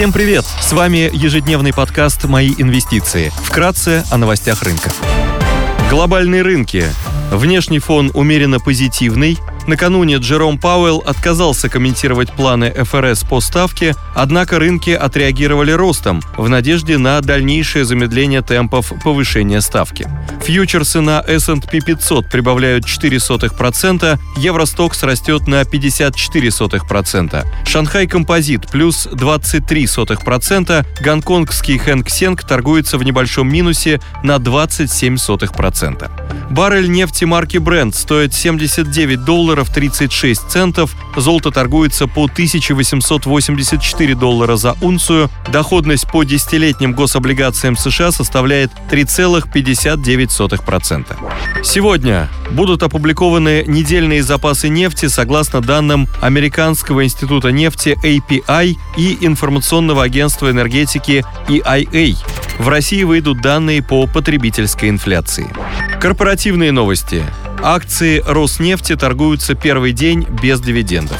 Всем привет! С вами ежедневный подкаст «Мои инвестиции». Вкратце о новостях рынка. Глобальные рынки. Внешний фон умеренно позитивный, Накануне Джером Пауэлл отказался комментировать планы ФРС по ставке, однако рынки отреагировали ростом в надежде на дальнейшее замедление темпов повышения ставки. Фьючерсы на S&P 500 прибавляют 0,04%, Евростокс растет на 54%, Шанхай Композит плюс 23%, гонконгский Хэнк Сенг торгуется в небольшом минусе на 27%. Баррель нефти марки Brent стоит 79 долларов 36 центов, золото торгуется по 1884 доллара за унцию, доходность по десятилетним гособлигациям США составляет 3,59%. Сегодня будут опубликованы недельные запасы нефти согласно данным Американского института нефти API и информационного агентства энергетики EIA. В России выйдут данные по потребительской инфляции. Корпоративные новости. Акции Роснефти торгуются первый день без дивидендов.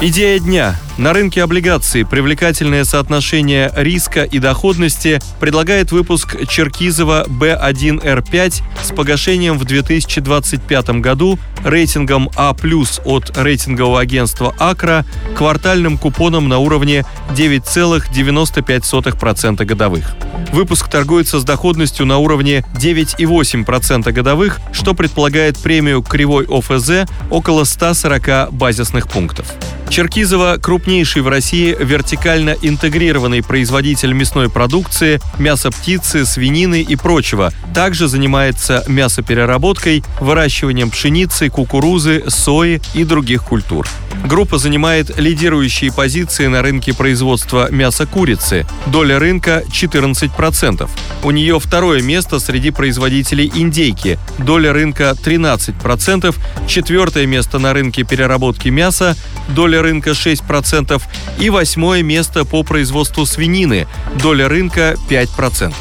Идея дня. На рынке облигаций привлекательное соотношение риска и доходности предлагает выпуск Черкизова B1R5 с погашением в 2025 году рейтингом А+, от рейтингового агентства Акра, квартальным купоном на уровне 9,95% годовых. Выпуск торгуется с доходностью на уровне 9,8% годовых, что предполагает премию кривой ОФЗ около 140 базисных пунктов. Черкизово – крупнейший в России вертикально интегрированный производитель мясной продукции, мяса птицы, свинины и прочего. Также занимается мясопереработкой, выращиванием пшеницы, кукурузы, сои и других культур. Группа занимает лидирующие позиции на рынке производства мяса курицы. Доля рынка 14%. У нее второе место среди производителей индейки. Доля рынка 13%. Четвертое место на рынке переработки мяса. Доля рынка 6%. И восьмое место по производству свинины. Доля рынка 5%.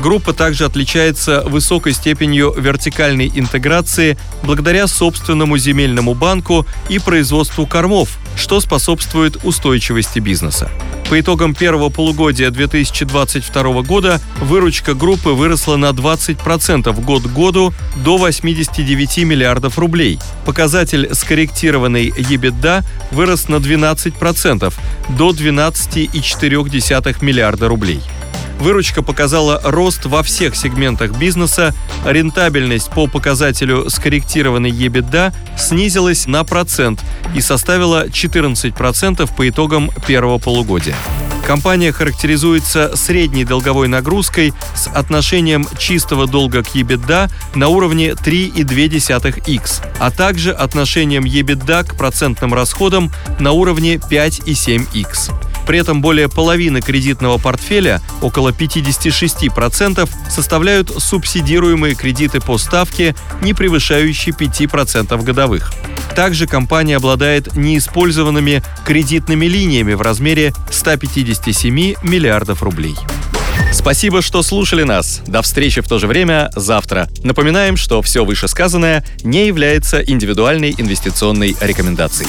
Группа также отличается высокой степенью вертикальной интеграции благодаря собственному земельному банку и производству кормов, что способствует устойчивости бизнеса. По итогам первого полугодия 2022 года выручка группы выросла на 20% год к году до 89 миллиардов рублей. Показатель скорректированной EBITDA вырос на 12% до 12,4 миллиарда рублей. Выручка показала рост во всех сегментах бизнеса, рентабельность по показателю скорректированной EBITDA снизилась на процент и составила 14% по итогам первого полугодия. Компания характеризуется средней долговой нагрузкой с отношением чистого долга к EBITDA на уровне 3,2x, а также отношением EBITDA к процентным расходам на уровне 5,7x. При этом более половины кредитного портфеля, около 56%, составляют субсидируемые кредиты по ставке, не превышающие 5% годовых. Также компания обладает неиспользованными кредитными линиями в размере 157 миллиардов рублей. Спасибо, что слушали нас. До встречи в то же время завтра. Напоминаем, что все вышесказанное не является индивидуальной инвестиционной рекомендацией.